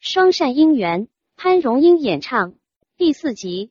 双善姻缘，潘荣英演唱第四集。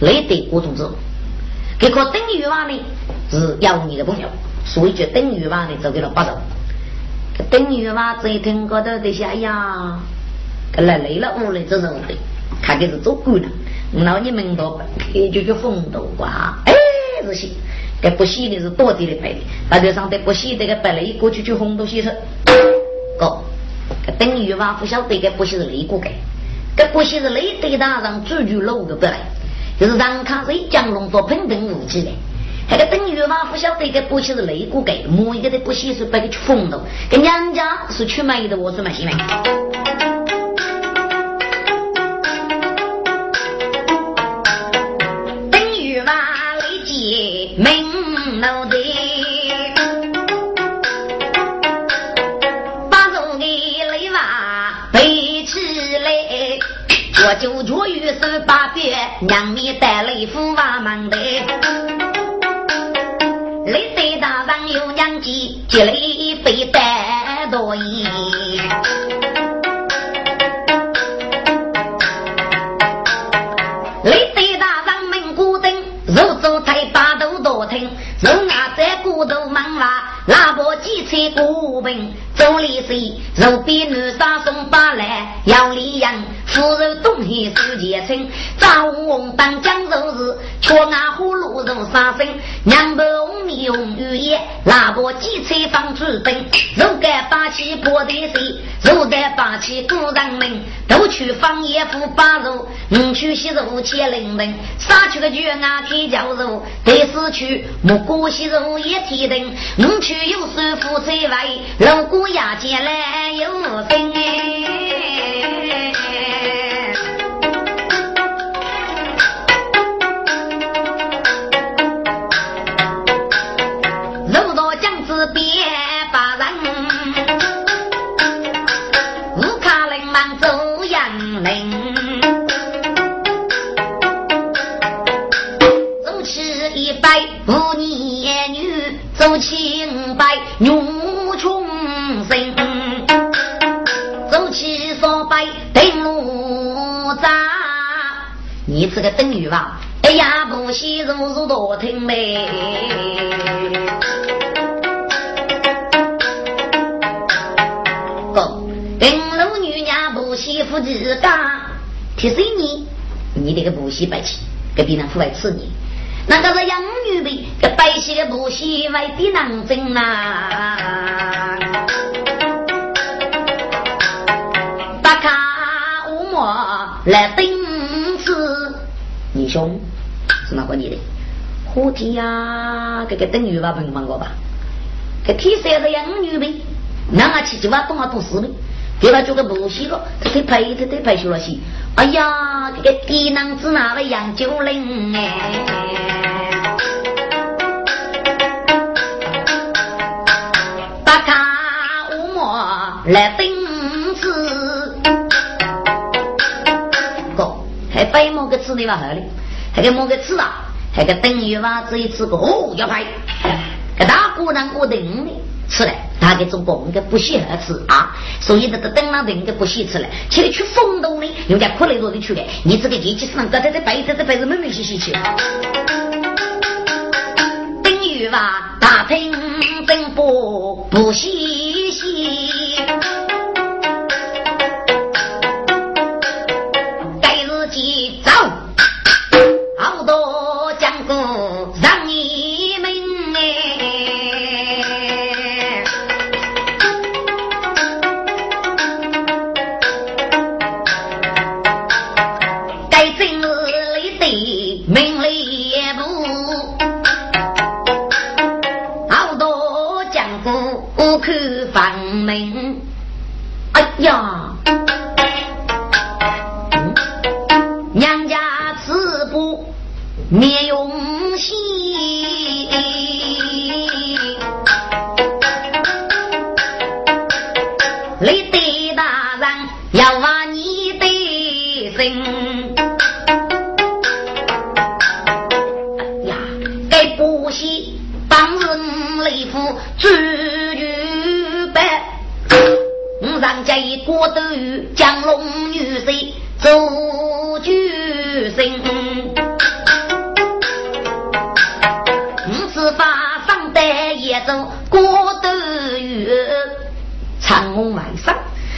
来对郭总子。这个邓玉娃呢是要你的朋友，所以就邓玉娃呢就给了八走。邓玉娃这一听高头在想，哎呀，来累了我来这种的，他就是做官的。那你们都也就叫风度啊，哎，这些，这不喜的是多地的白的，大街上的不喜这个白的过去就红都先生，哥。等于话不晓得个不是雷过的，这不是雷对大上追求路的不来，就是让看谁将龙做喷喷武器的。这个等于嘛，不晓得这补起是肋骨给，某一个的补起是被给去封了。跟娘家是去买的，我是买新买。等于嘛，雷姐明了的。我就脚于十八别，娘咪带来福娃忙的。雷岁大人有娘记，积累背带多衣。人啊，在骨头忙啦，拉把几车古兵，走里水，肉比南沙送把来，要里养，腐肉东西世界称，早红当江州日，却俺葫芦肉杀生，娘不红米红玉叶，拉把几车放出兵，肉干把起破的水，肉蛋把起古人们，都去放野夫把肉，你去洗肉切零零，杀去个鱼啊铁脚肉，得死去木。过西肉也提灯，我去有师傅在外，如果牙尖来有分哎。江子边把人，乌卡林忙走杨林，走起一百五年。走清白牛穷生，走起说白登路扎。你这个等于吧？哎呀，不喜如如多听嘞。不喜夫自家，提醒你，你这个不喜白气，给别人户外吃你。那个是养女的，这百姓的不喜外的难争呐。大卡乌莫来顶子，你兄是哪个你的？火天呀，这个等于吧，平忙过吧？这天生的养女呗，那个去就把东啊读书的，给他做个补习了，他得陪他得陪学了些。哎呀，这个低能子那位杨九龄哎。来顶子，哥还白毛个吃的吧？好嘞，还给毛个吃啊？还给等于娃子一次个哦要拍，给大姑娘我等的吃了，他给中国应该不稀罕吃啊，所以这个等那等个不稀吃了，起来去风洞里用点苦累多的去了，你这个机器上搁在这摆在这白子慢慢洗洗去。等于吧大平真不不稀。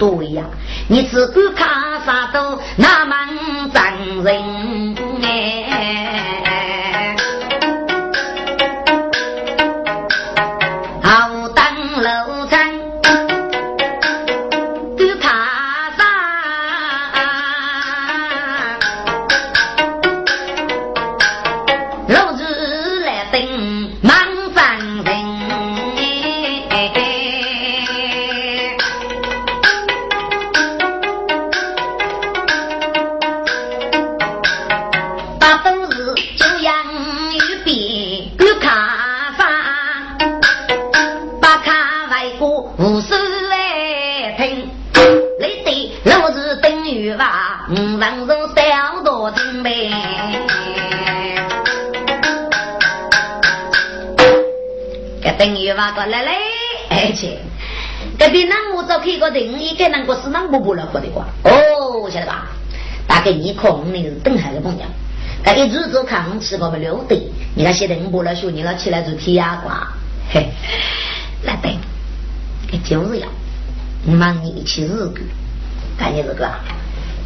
对呀，你只顾看啥都那么真人。定，一个那个是那不不了过的瓜。哦，晓得吧？大概你可能是等海的朋友，他一直做看我吃过不了的，你那些人不了学，你那起来就贴牙瓜。嘿，来等，就是要。忙你一起日个，干你这个，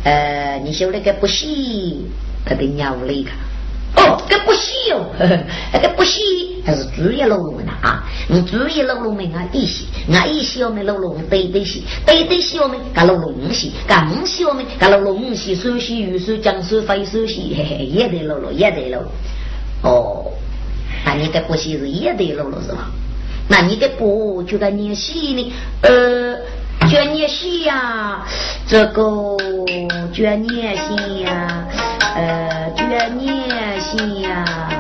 呃，你修那个不细，他给鸟了一个。哦，这不细哦，那个不细，还是注意喽呢啊！你注意喽喽们啊，一些，啊一些我们喽喽对对些，对对些我们干喽喽五些，干五些我们干喽喽五些，手些玉手江手非手些，嘿嘿，也得喽喽，也得喽。哦，那你这不细是也得喽喽是吧？那你这不就该念细呢？呃。捐念细呀，这个捐念心呀，呃，捐念心呀。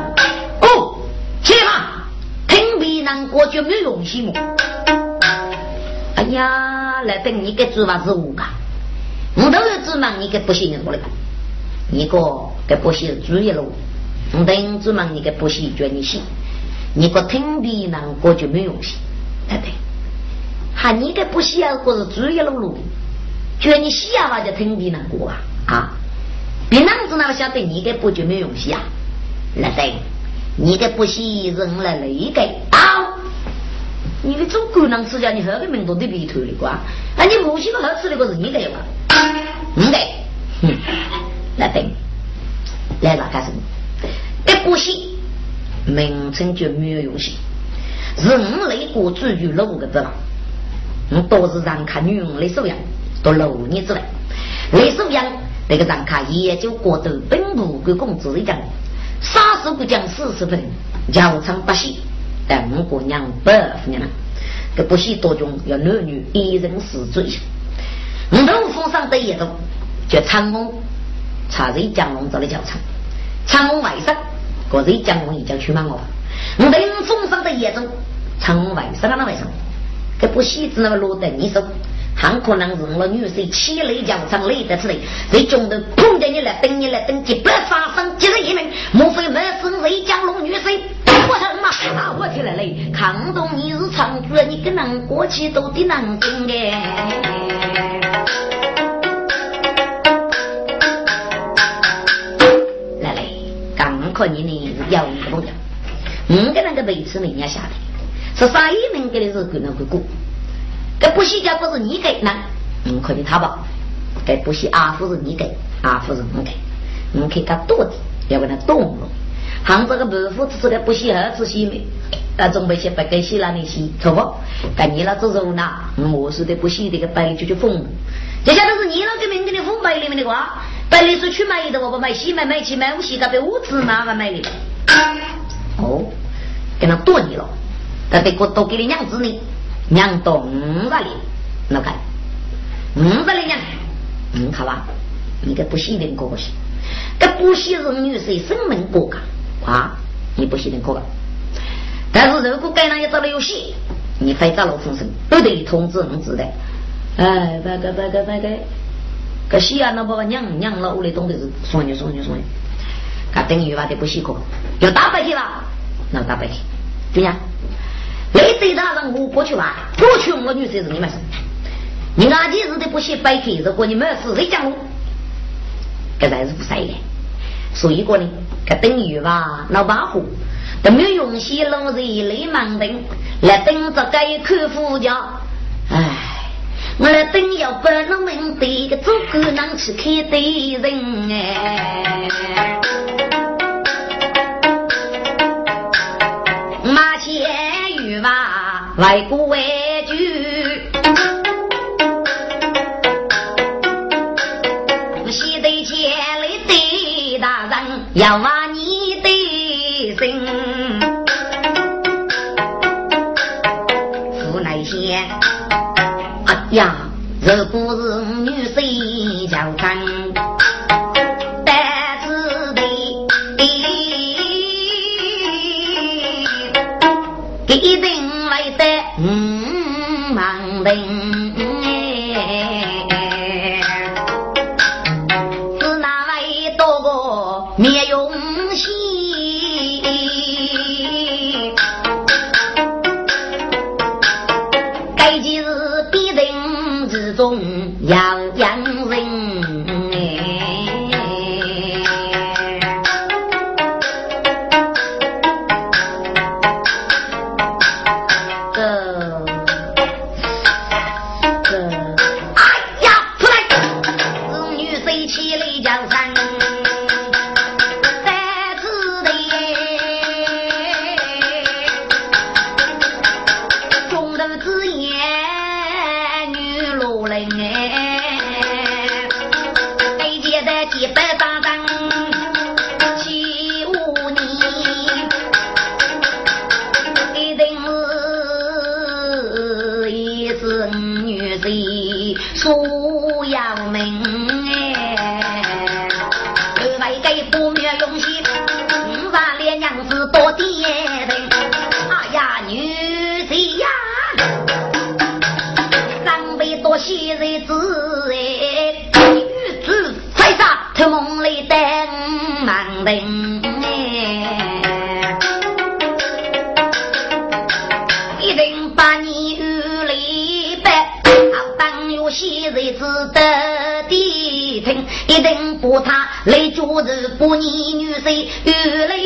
听别人过就没用心么？哎呀，来等你给做法是我噶，我都要指望你给不行的我了。你个给不信注意了，我等指望你给不行捐念心，你个听别人过就没用心，对对？喊你个不需要，或是注意路路，觉你需要话就听别人过啊啊！别人子那个晓得你个不就没用心啊？来对，你个不惜人来累个啊！你的中国人吃家，你何个民族的鼻头的瓜？那你母亲个好吃的个是你的吧？你个，哼，来等，来吧，干什么？这不惜名称就没有用心，人类过主就六个字了。我都是让看女人的素养，都六年之外，那素养那个让看也就过得本部给工资一讲，三十不讲四十分，教场不洗，但我姑娘不服你了，这不洗多种要男女一人四罪。我头府上的一种叫长翁，查人江龙这里叫长，长翁外甥，个人江龙已经去满我，我头府上的一种长翁外甥啊那外甥。这不喜子那个落得你手，很可能是我女婿气雷将场累得出来，在中头碰见你来等你来等，几百发生几十一名，莫非没是雷江龙女婿？不成嘛！啊，我起来嘞，看懂你是长子，你跟人过去都得难听的。来来，刚可你呢是要一个朋友，五个那个位置人家下来。是啥一名给的是可能会过，这不喜家不是你给那，嗯，可以他吧？这不喜阿夫是你给，阿夫是我给，你可以他多的，要跟他动了。杭州个伯父吃个不喜二次西米，那准备些白给西那里西，错不？跟你那做肉呢，我是的不喜这个白就去缝。接下来是你那个名给你缝白里面的话，白里是去买的，我不买西买买去买，我西他被我芝麻买的。哦，跟他剁你了。他得过多给你娘子呢，娘到五十里，那看五十里娘，嗯，好吧，你个不喜的过去，这不喜人女婿生门过噶啊，你不喜的过个，但是如果该那一找了游戏，你非找老风声，都得通知你知道，哎，拜个拜个拜个，可西啊，那不娘娘老屋里懂得是说你说你说你，他等于话的不喜可，要打白去吧，那打白去，对呀。你对他让我过去玩，过去我女婿是你们是，你阿弟日的不写白皮，如果你们是谁讲我，这才是不塞的。所以说呢，这等于吧，老八虎都没有用心，老是一类盲等来等着该客户家。唉，我来定要把那门的个祖国能去开的人哎。马外国为主，西得前来的大人要挖你的心，湖南县，哎呀，如果我是不你女婿玉来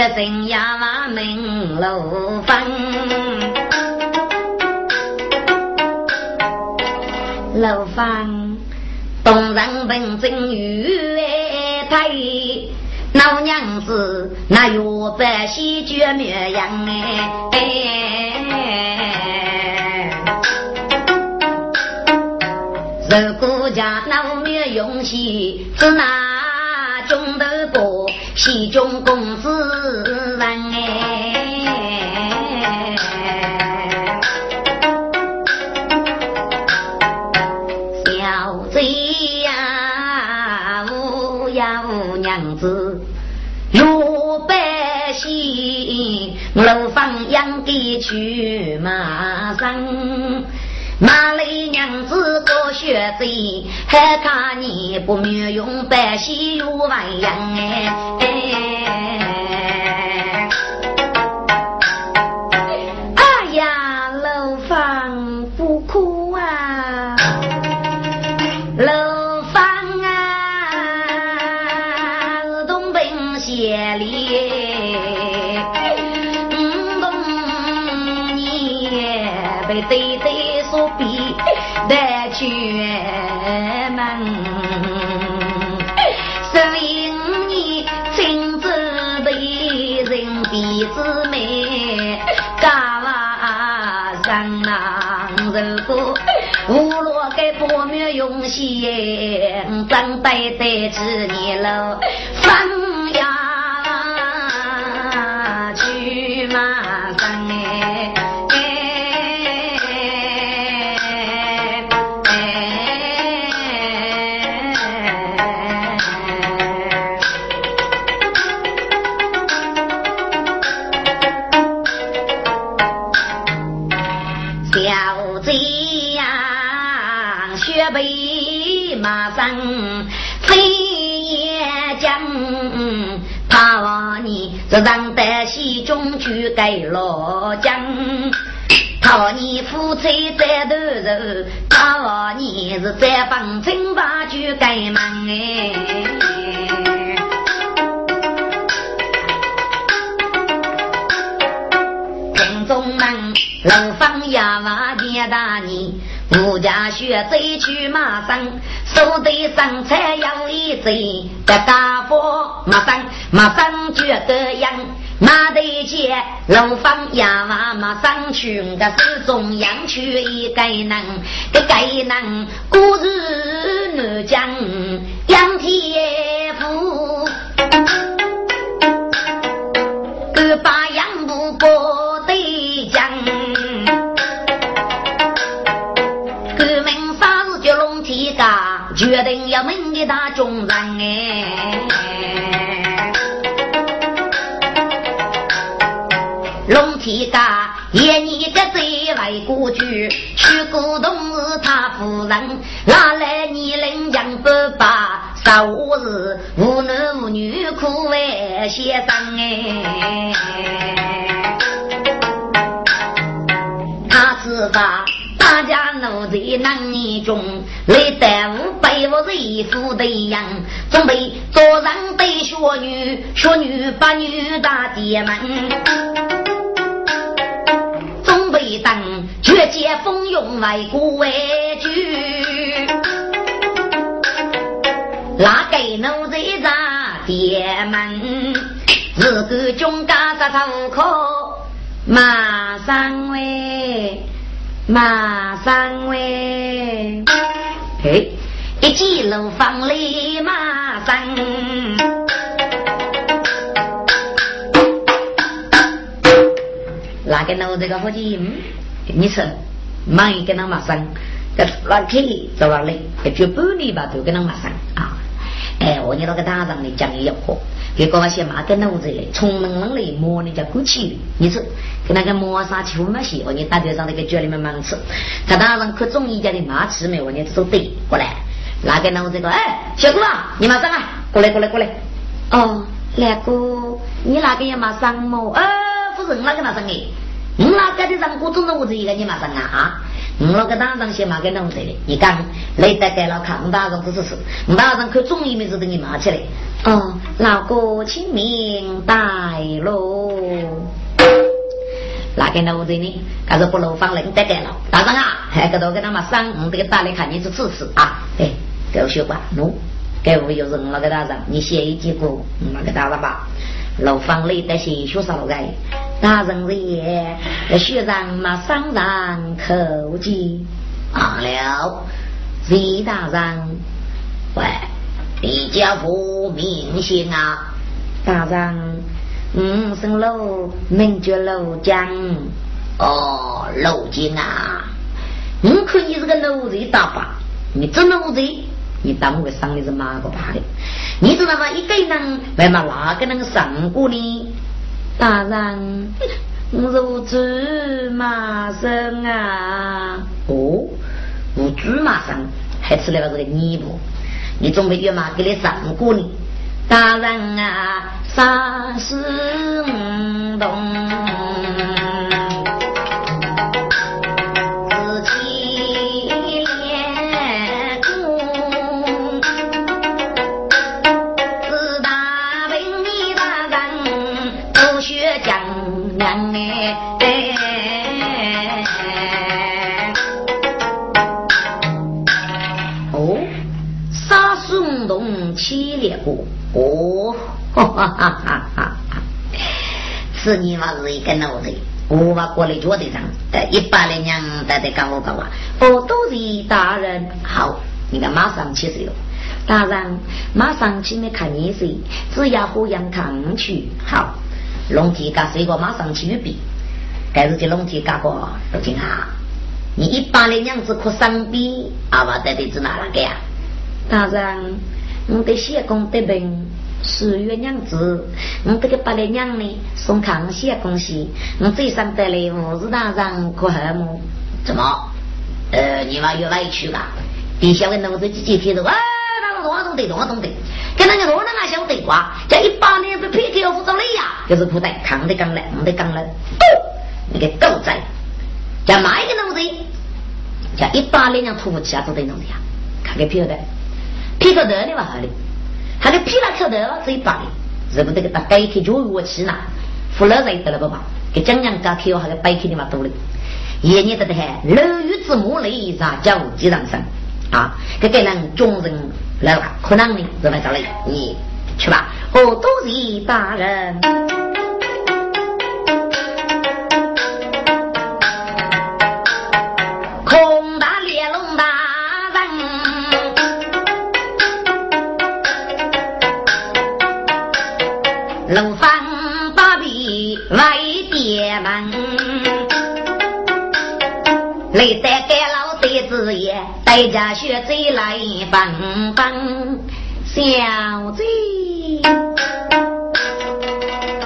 姓，决心要把门楼分。楼房东人本正义太，老娘子那有百姓绝灭样哎。如果家老灭用西，是那西中公子人哎，小贼呀，无呀无娘子，六百姓楼房养的去马上。马来娘子过学贼，还看你不妙用百姓有万样哎！哎东西耶，长代代几年了，放这让得西中去给老江，讨你夫妻在头肉，讨你是在帮亲把去给门哎。听众们，楼房呀瓦见大你。吴家学走去马上，手对上菜要一嘴，这大伙马上马上觉得痒，马对接楼房呀娃马上去，我是中央去一个人，个个人故事难讲，杨天福，个把杨不过对讲。决定要问给大众人哎，龙天家爷你个最为过去，去古董是他夫人，哪来你人养不罢？啥我是无男无女苦为先生哎，他是把。大家奴在男女中，来耽误被我一副的样，准备做人对学女，学女把女大爹们，等绝解风涌为国为举，哪个奴在咱爹们，自个中家在头口，马上喂。马上喂，嘿，一进楼房里马上，哪个弄这个伙计？你说，忙一个人马上，这拉开走完了，一句半年吧，就跟他马上啊。哎，我你那个大上的讲一课。给搞那些马跟脑子嘞，从门门里摸你叫过去你是跟那个磨砂球嘛些，我你大街上那个脚里面忙吃，他当然可中意家的马吃没，我你都对过来，拿个脑子个，哎，小姑啊，你马上啊，过来过来过来，哦，来哥，你那个也马上么？呃，夫人那个马上哎，你那个的让我中了我这一个你马上啊啊。我那个当上先骂给弄这里，你讲来得给了看，我大人不是事，我大人可中医没事都你骂起来。哦，老哥，清明带路。那个弄这呢？他是不漏放人得给了，大人啊，还个都给他们上，我这个大来看你是支持啊。哎，给我学吧，喏，给我有人那个大人，你写一几个，那个大人吧。楼房里的些学生来，大人也学生马上让口技罢了。李大人，喂，李家福明星啊！大人，嗯，姓楼，名叫楼江。哦，楼江啊！你看你这个楼子大吧？你真奴才？你当我上的是哪个怕的？你知道吗？一个人为嘛哪个能上过呢？大人，如猪马生啊！哦，我猪马生，还吃了这个泥巴？你准备要嘛给你上过呢？大人啊，啥事唔懂？哈哈哈哈！是你妈是一个脑子，我把过来脚头上，一百来娘在在讲我讲话，哦，都是大人好，你看马上起水了。大人，马上去面看你水，只要喝羊汤去。好，龙体干水果马上去预备。该是给龙体干过，都听好。你一把的娘子哭伤悲，阿娃在的是哪个呀？大人，我的谢公得病，十月娘子，我这个八来娘呢送康熙啊恭喜，我最上得了五十大人可好么？怎么？呃，你妈有委屈吧？底下的农子几几天的哇？我懂得，我懂得，跟那个罗人啊晓得话，叫一八年被皮条扶着累呀，就是不带扛的刚来，扛的刚来，你个狗仔，叫买一个东西，叫一八年让土起啊，做的东西啊，看个皮头，皮头的你话好的，他的皮了口头这一把的，是不得个大概去就我去拿，服了才得了不吧？给江洋家口还个白口的嘛多了，爷爷得的还楼宇之母雷上叫几上山啊，给给人众人。来了，可能呢，这边找来，你去吧。哦，都是大人，带家学贼来帮帮小贼，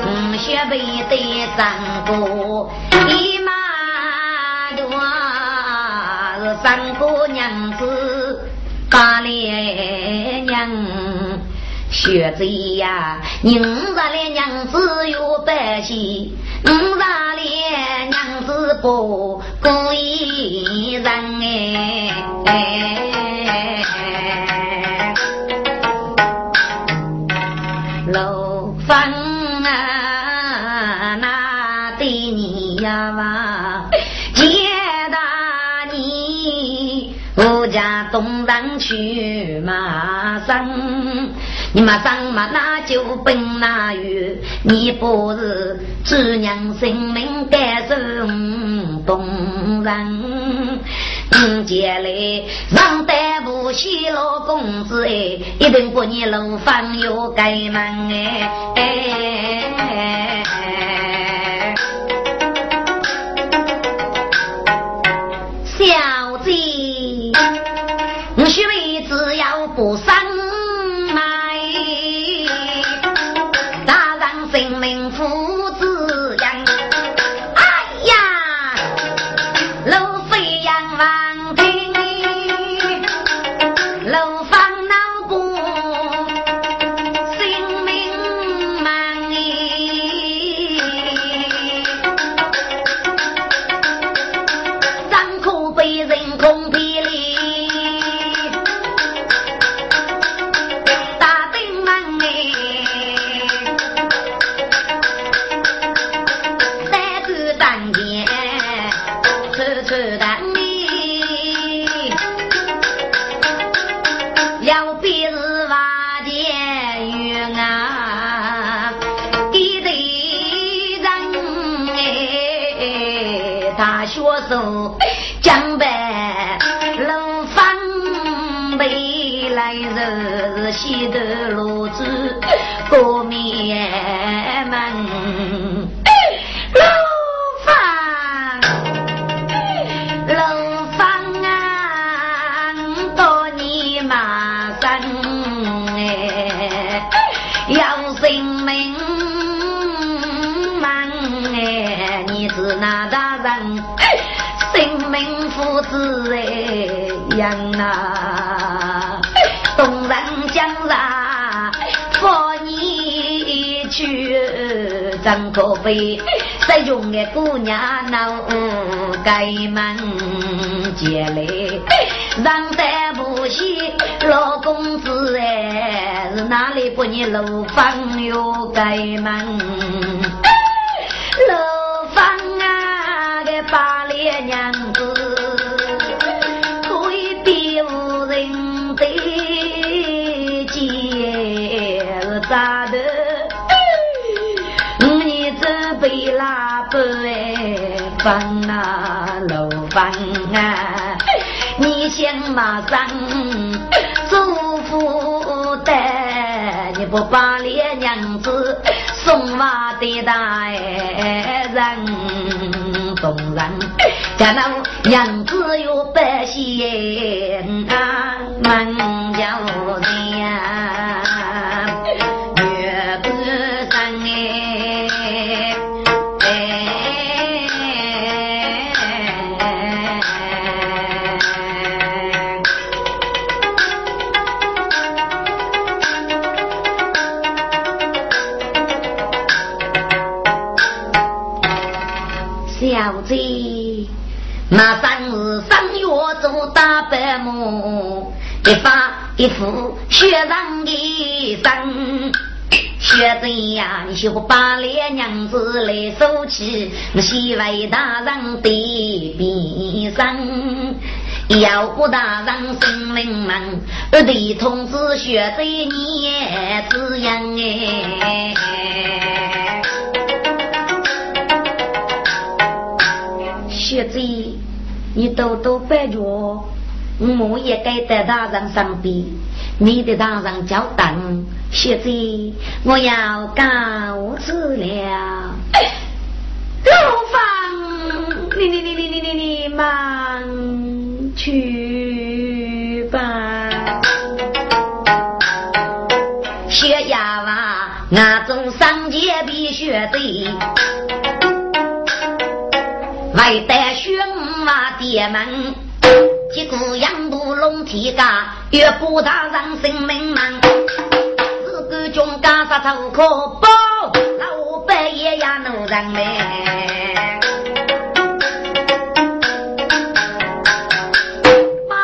嗯，学背得三个一马多，三个娘子八连娘，学贼呀，宁啥的娘子有百喜，嗯啥的娘子不故意人哎，楼房啊，那对你呀嘛，接大你，我家东山去马上。你马上嘛，那就奔那远，你不是只娘性命感受动人。嗯，接来上单不西老公子哎，一定不你楼房有盖门哎。小姐，我许为只要不生。可悲，再用个姑娘闹盖门接来，让得不起老公子哎，是哪里把你楼房又盖门房啊，楼房啊，你先马上祝福的，你不帮。呀，你学把脸娘子来收起，我西为大人的边生，要不大人心灵门，二弟同志学子你滋养哎。学子，你多多拜着，我也该在大人身边，你的大人交代。学子，我要告辞了。老方，你你你你你你你忙去吧。学哑娃，那种上街必学的。外带玄马爹门，几个羊肚龙体嘎，越不大让性命忙。自个中干啥头可包，老百也呀奴人嘞。包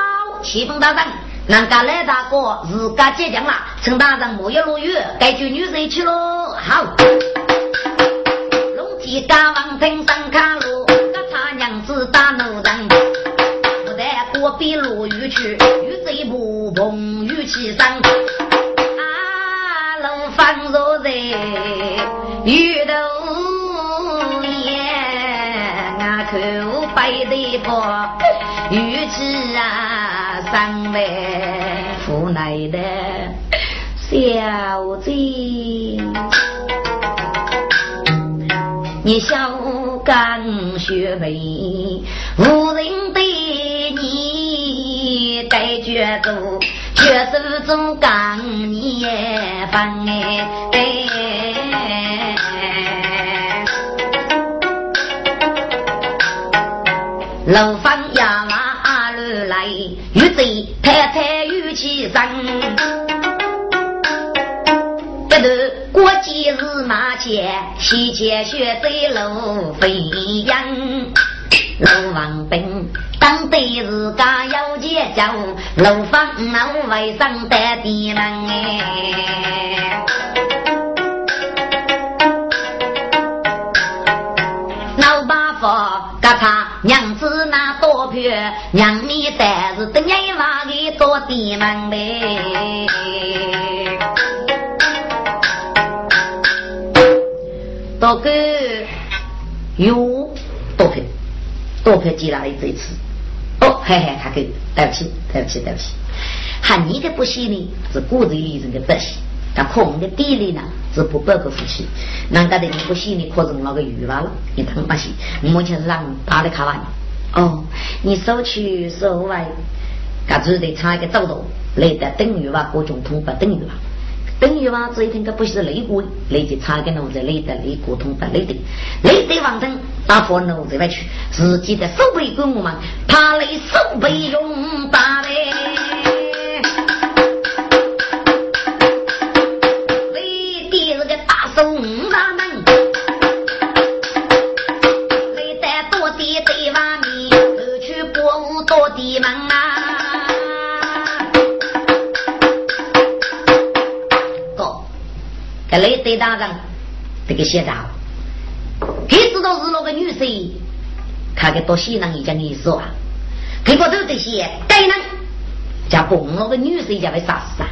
启封大人，人家来大哥自家结账了，陈大人莫要落雨，该救女人去喽。好，龙体嘎往平上看路。是大奴人，我在隔壁落雨去，雨水不碰雨起上。啊，路放若在雨头沿，啊口白的波，雨起啊上来无奈的小子，你笑。干学为该觉做，确实做干你烦哎。楼房呀嘛路来，玉贼太太玉起身。过节日马前，西街雪在路飞扬。楼王兵当对自家要节奏，楼房楼外上的地门哎。老八夫，给他娘子那多票，娘你但是等一娃给多地门嘞。多个有多配多配接哪里这次？哦，嘿嘿，他给对不起，对不起，对不起。喊你的不喜呢，是骨子里人的不行；但空的地里呢，是不包个夫妻。人家的你不喜呢，可是那个鱼娃了，你疼不喜。目前是让打的卡完。哦，你收去收外，搿只得差一个走动，来得等于话各种通不等于话。等于话，这一天个不是雷鬼，雷就差个奴才雷的雷过通的雷的，雷的王腾打发奴才外去，自己的手背跟我们，他雷手背用大嘞，这雷队大人，这个县长，他知道是那个女婿，他给多西人一讲意思啊。结果都这些该人，叫蹦那个女婿叫被杀死啊。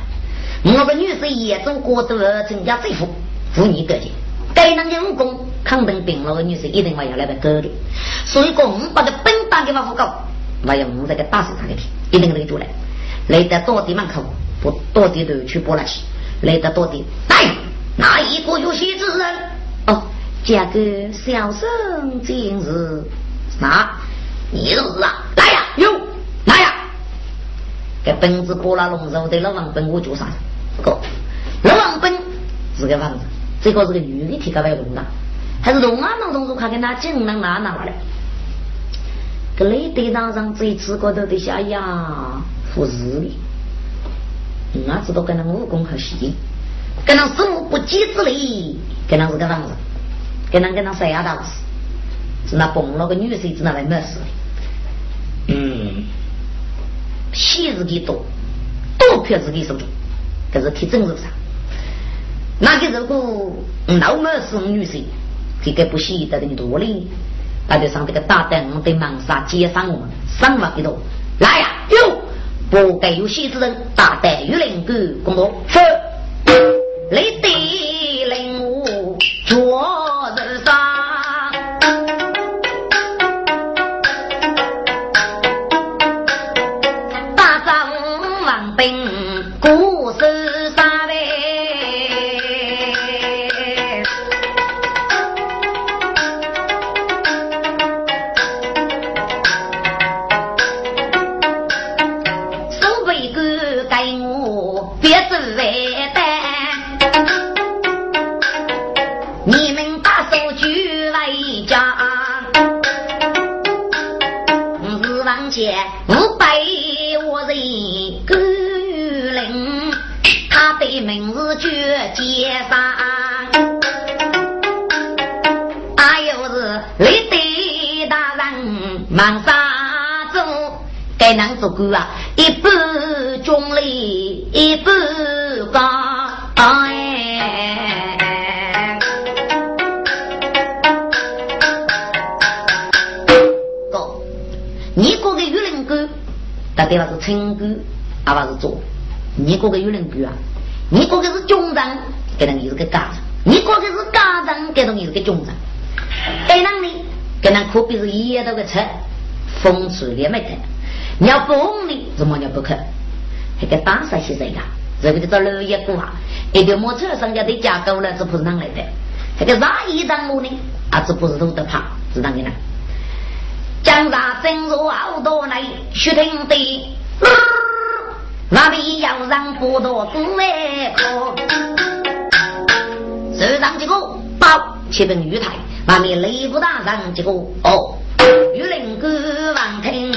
那个女婿也做过的增加政府妇女个的，该那个武功，肯定病了的女士一定会要来个割的。所以讲，我把个本打给往后搞，还要我这个打死他的皮，一定得做来。来得到底门口，不到底都去拨了去。来得到底，来哪一个有戏之人？哦，这个小生今日哪？你是啊？来呀，有来呀！给本子拨了龙肉的老王本我做啥？个老王本是个房子，这个是个女的，提高外龙的，还是龙啊龙龙龙看看那金能拿拿来？个雷队长上这一次高头的下呀，服侍的，俺知道跟那武功可细，跟那生物不济之力，跟那是个房子，跟那跟那谁呀大事？是那蹦了个女婿子那来没事。嗯，戏是给多，多票是给手中，可是挺真实上？那个如果老么是女婿，这个不惜得你多哩，那就上这个大灯的忙杀接上我们，上了一多，来呀，有不该有戏之人，大胆与邻居工作，是，雷的忙啥子？该能做官啊？一半中立，一半高。哎，哥，你过个玉林官，到底是清官，还是做？你过个玉林官啊？你过个是中长，该能你是个家长；你过个是家长，该能你是个中长。该能你，该能可比是一夜到个车。风吹连没得，你要不红的，怎么你不看？那个打啥些人呀？这个叫老爷股啊！一条摩车上家的架构了，这不是哪来的？那个啥一张路呢？啊，这不是都得怕，是哪个呢？江上真如好多来，雪听的，那里要让不多公来可？手上这个包，七本玉台，外面雷不大上这个哦。玉林哥王听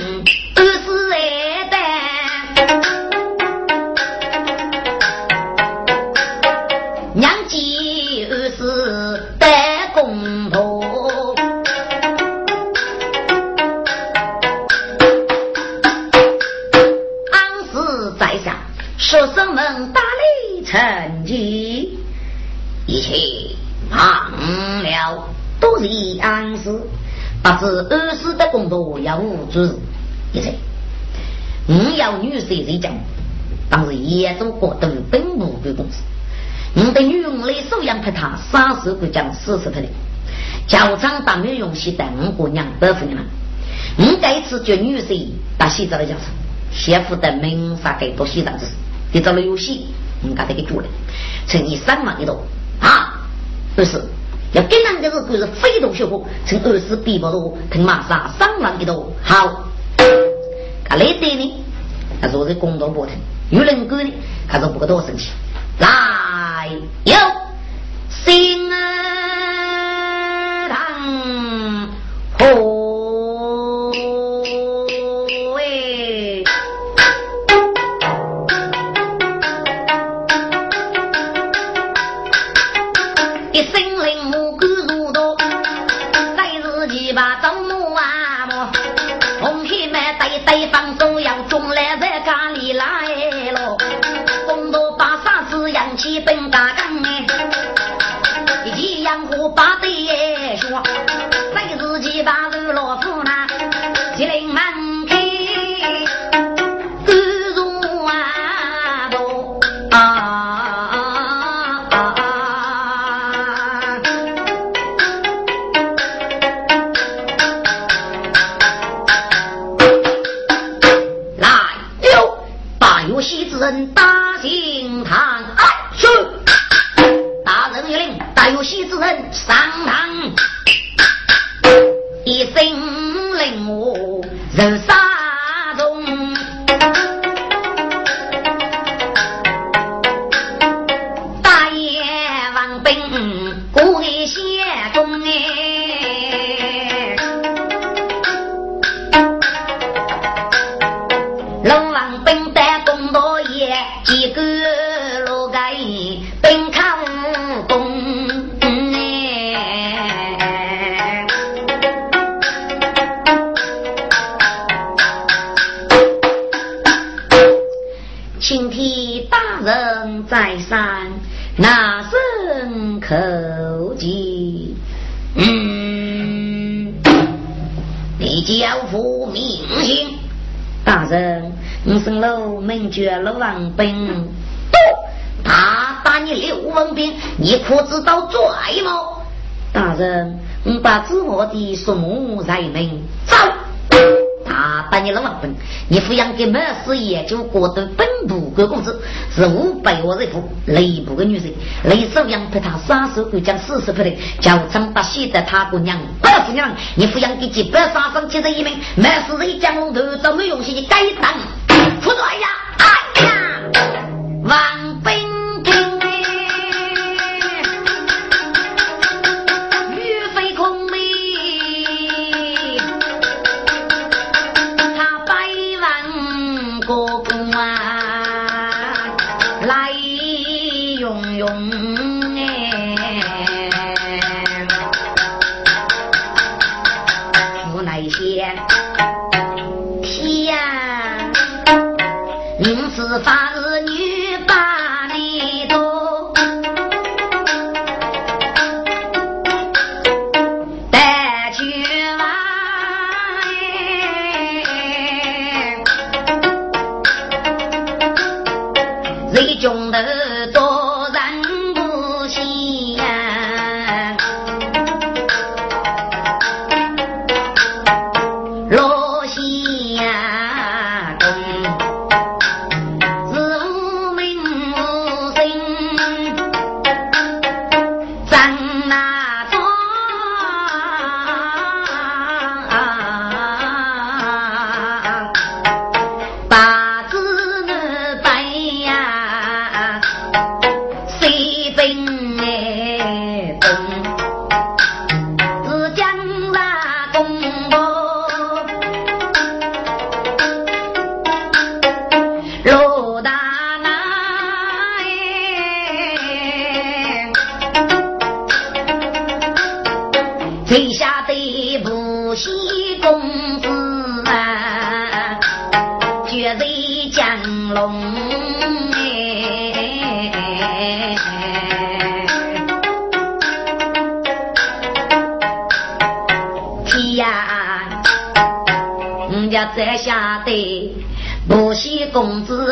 二十二单，娘记二十单公婆，安时在下学生们大力成绩，一切忘了都是安时。不知二世的工作要无主事，一切。我要女婿在讲，当时严州国都本部的公司，我的女儿来收养给他，三十个将四十他的，教场当面用西等五姑娘保护你们。我这次叫女婿到西藏来教场，先负的民法给到西藏之事，你找了游戏，我们给他给做了，乘以三万一多啊，二是。要跟人家是可是非同小可，从二十比不多，听马上三万几多，好。他来对呢，他说是公道不听，有人管呢，他说不可多生气。来，有心你交付明星，大人，你生了门绝了王兵，不，他打你六王兵，你可知道罪吗？大人，你把自我的数目才能。把你老王本，你抚养给满师爷就过得本部个工资是五百万人户，内部个女人，雷手养陪他杀手会将四十不的，叫张把喜的他姑娘二姑娘，你抚养给几百杀生七十一名，满师爷将龙头都没用心的该当，不对呀，哎呀，王您是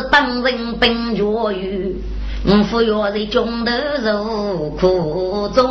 公子本人本月语，我服药在中头受苦中，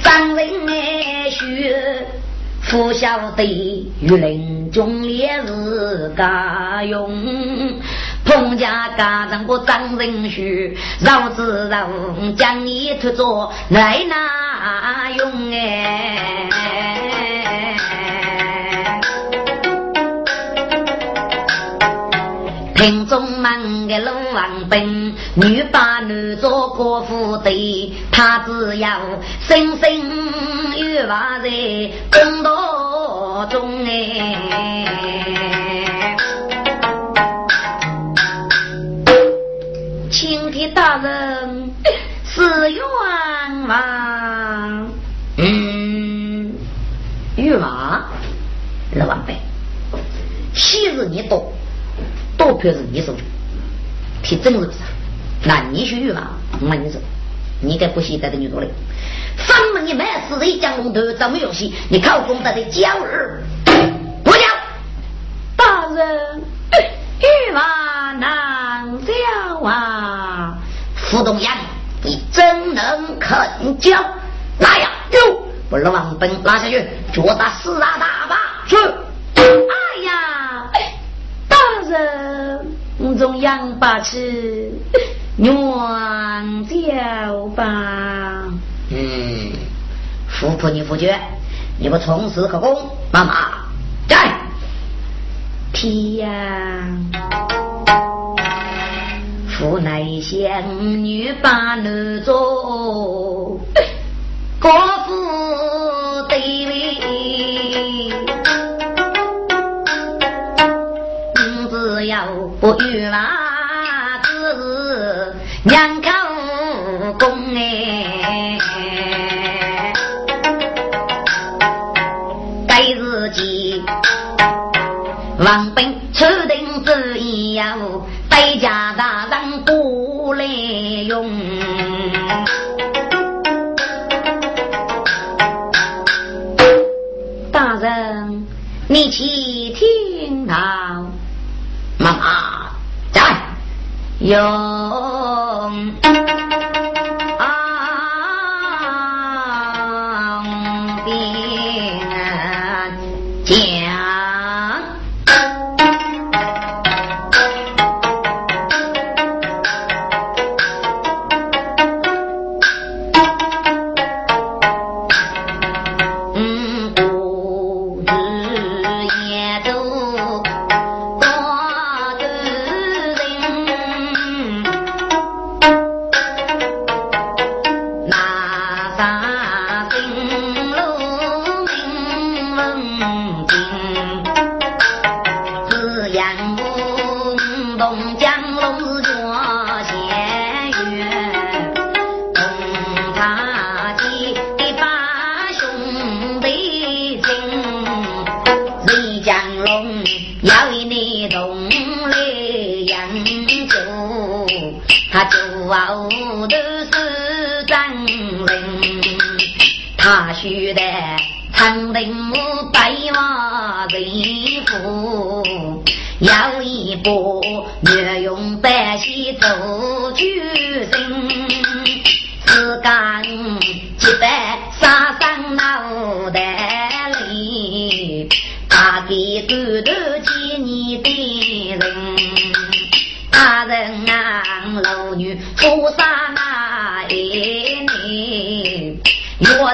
张人爱学，不晓得与林中烈日家用。彭家家长我张人学，饶子饶将你托做来哪用哎？庭中忙个龙王兵，女把男做国父的，他只要生生有娃在公道中哎。请的大人是冤枉，嗯，冤枉，六万倍，昔日你多。多票是你手中，提真是？那你去玉嘛？我你走，你该不惜带的女多嘞。三门一卖死人江龙头，怎么有戏？你靠功德的娇儿，不讲大人，玉马难教啊！傅东阳，你真能肯教？来呀，丢，把老王本拉下去，脚打四大大把去。哎呀！大人中央把持，冤叫吧。嗯，富婆你夫爵，你不从事可功？妈妈在。天呀！府内仙女把奴做，国父对里。要不与娃子娘口公哎，该自己王本出定主意要代家大人不来用，大人你去听啊。妈妈在有。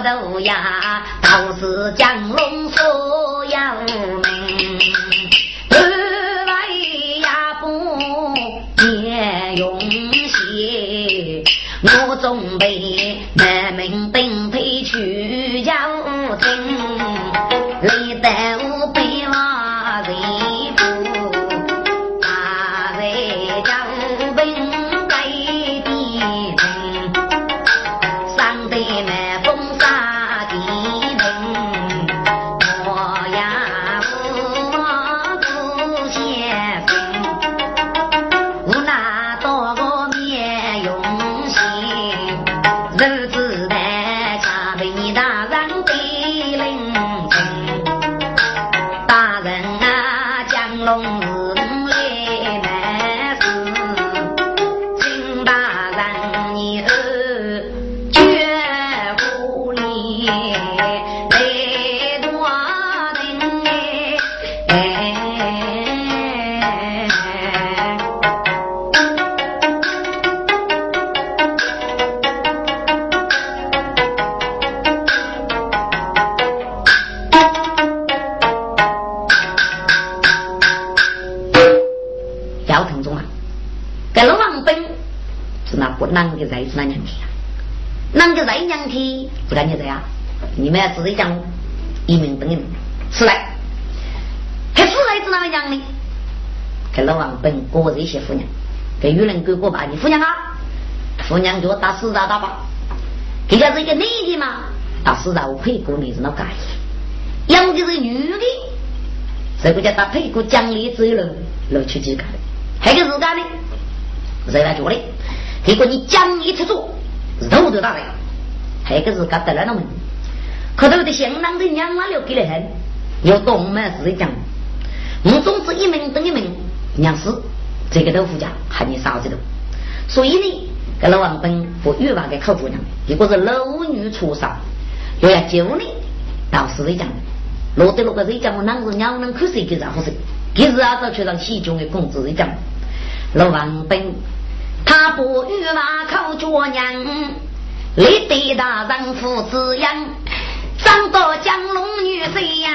走呀，都是江龙。你们要自己讲一名等一名，是来，还是来自哪个娘的？给老王本过这些夫娘，给有人给过吧？你夫娘啊，夫娘就打死打打吧。给家是一个男的嘛，打死打我配过你是那干的，养的是女的，这个叫打配过奖励走了，落去几个，还个是干的，谁来做的？结果你讲一出做，肉都打来，还个是干得了那么，可头的相当的娘啊留给了很，有动嘛是讲，我总是一名等一名。娘死，这个豆腐家喊你啥子的，所以呢，给老王本和玉娃给考姑娘，如果是老女出杀，又要救你，倒是这讲，落得那个这讲我啷个娘能看谁给咋回事？给日啊，早去让西中的公子一讲，老王本他不玉娃考姑娘，立得大人父子养，长到江龙女婿呀，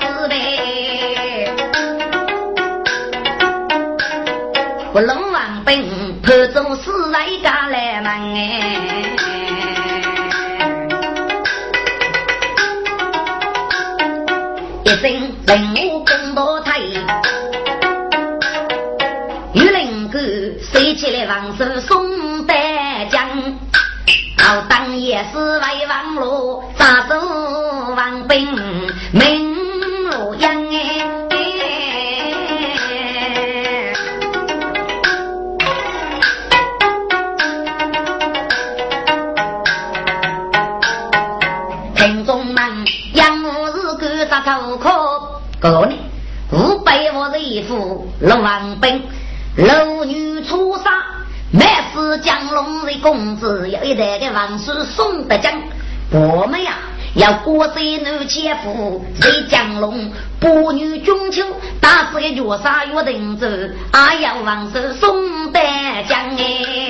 是呗。不龙王兵，派走四来家来门哎，一声人物公道台，玉林哥收起来王手送带将，好当也是为王路扎走王兵，名路扬哎。头壳哥呢？五百我一副六王兵，六女出杀，每次降龙的公子有一代的王叔送的奖。我们呀，要过水女切腹，谁降龙？八女中秋，打死个绝杀约定走，还要王手送丹江哎。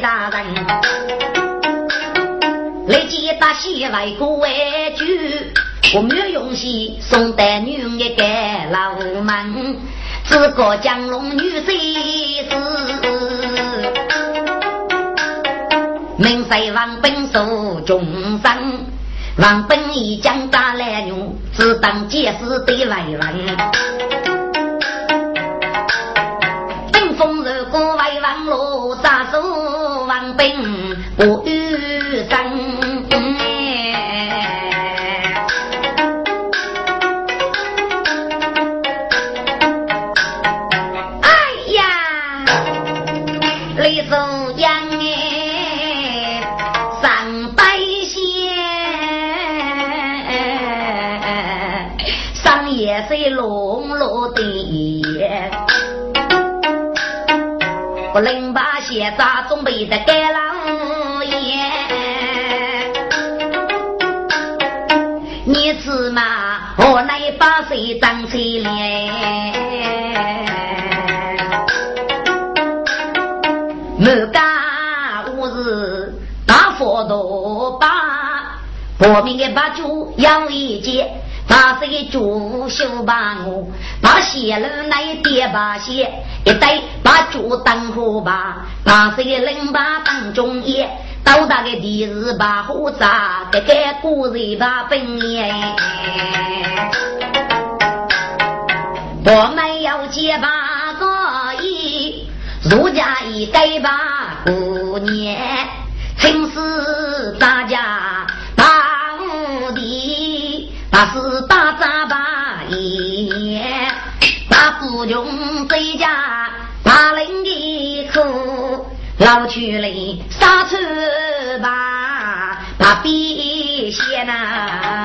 大人，雷击大西外国外举。我没有用心送带女一个老门，只个江龙女婿是，名谁王本受终身，王本已将打来用，只当解释对外人。扎准备的盖老爷。你吃嘛？我来把水当起来。没干我是大佛多把，破命的把酒养一节。把这个竹修把我，把鞋路来叠把鞋，一对把竹当火把，把这个人把当中爷，到达个地是把火炸，这个故事把本爷。我们要结把个衣，如家一改把过年，请示大家。他是打杂把爷，把不穷老去了，杀出吧，把笔写呐。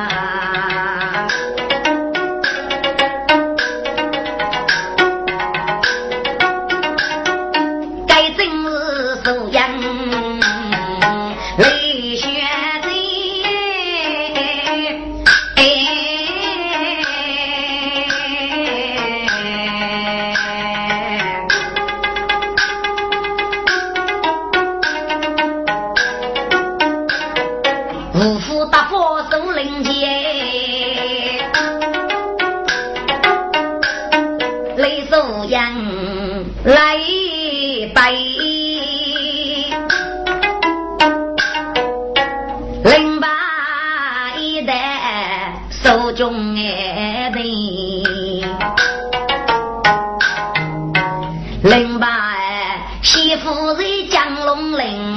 零八哎，媳妇在江龙岭，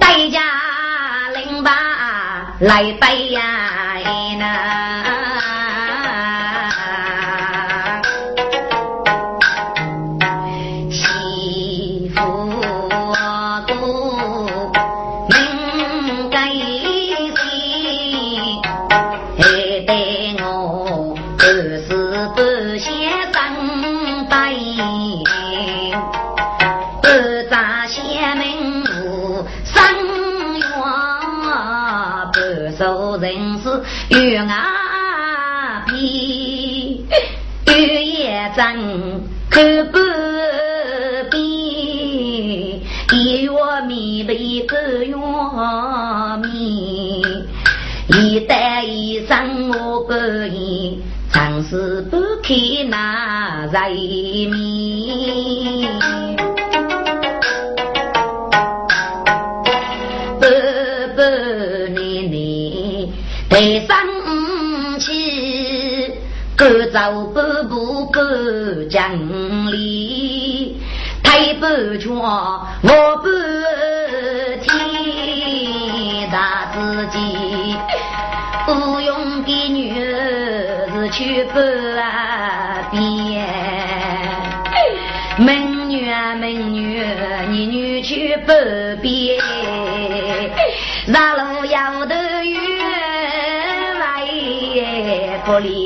代价零八来拜呀。那人面，半半年年台上。赶走半步半江里，抬半拳我半天，大自己不用给女儿去半女去半边，上路要得远，来不灵。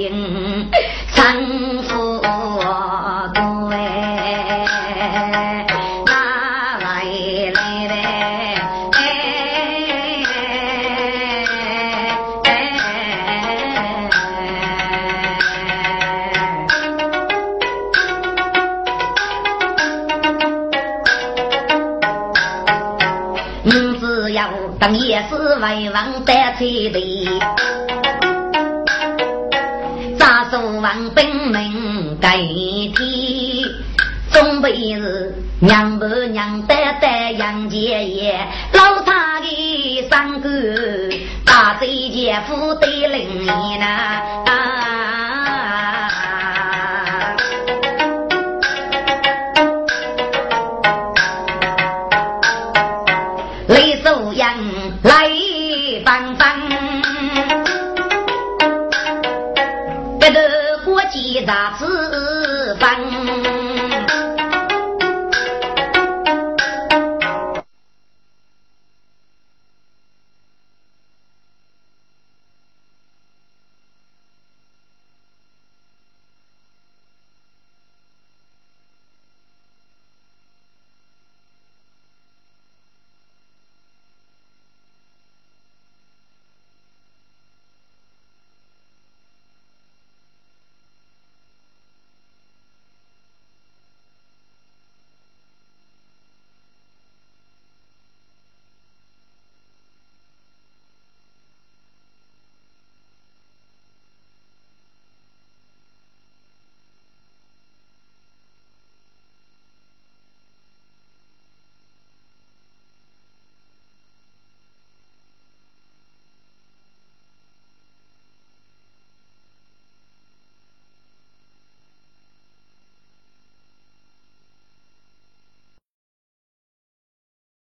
当夜是为王带菜的。王兵们改天，准备是娘婆娘得得杨姐爷，老他的三哥大贼姐夫得灵呢。